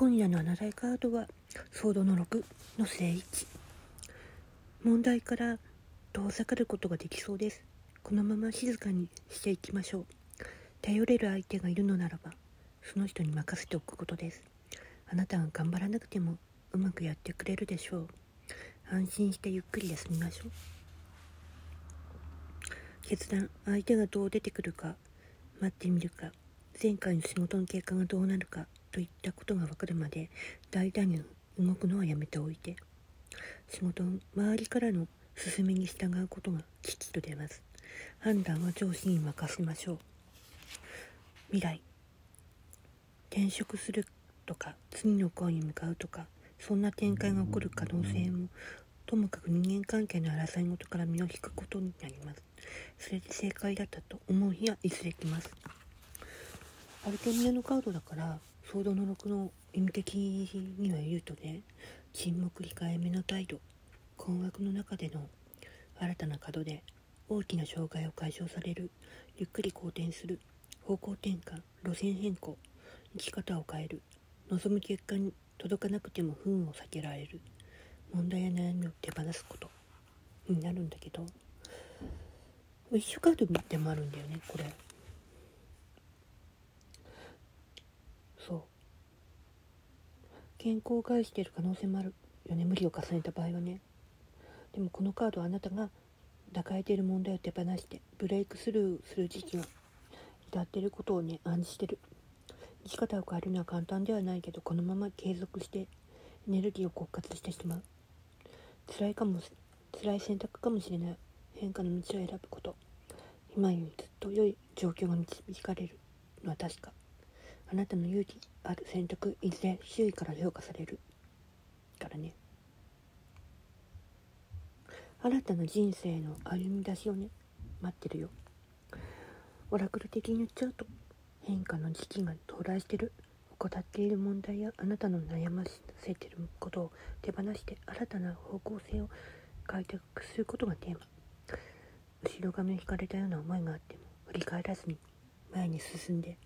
今夜のあなたいカードはソードの6の正位置問題から遠ざかることができそうです。このまま静かにしていきましょう。頼れる相手がいるのならばその人に任せておくことです。あなたが頑張らなくてもうまくやってくれるでしょう。安心してゆっくり休みましょう。決断相手がどう出てくるか待ってみるか前回の仕事の結果がどうなるかといったことが分かるまで大胆に動くのはやめておいて仕事周りからの勧めに従うことがきちっと出ます。判断は上司に任せましょう。未来転職するとか次の恋に向かうとかそんな展開が起こる可能性もともかく人間関係の争い事から身を引くことになります。それで正解だったと思う日はいずれ来ます。アルテミアのカードだからソードの6の意味的には言うとね沈黙控えめの態度困惑の中での新たな角で大きな障害を解消されるゆっくり好転する方向転換路線変更生き方を変える望む結果に届かなくても不運を避けられる問題や悩みを手放すことになるんだけど一緒カードでもあるんだよねこれそう健康を害している可能性もあるよね。無理を重ねた場合はね。でもこのカードはあなたが抱えている問題を手放してブレイクスルーする時期が至っていることをね暗示してる。生き方を変えるのは簡単ではないけどこのまま継続してエネルギーを枯渇してしまう。辛いかも辛い選択かもしれない。変化の道を選ぶこと。今よりずっと良い状況が導かれるのは確か。あなたの勇気ある選択いずれ周囲から評価される。からね。新たな人生の歩み出しをね待ってるよ。オラクル的に言っちゃうと変化の時期が到来してる。怠っている問題やあなたの悩ませてることを手放して新たな方向性を開拓することがテーマ。後ろ髪を引かれたような思いがあっても振り返らずに前に進んで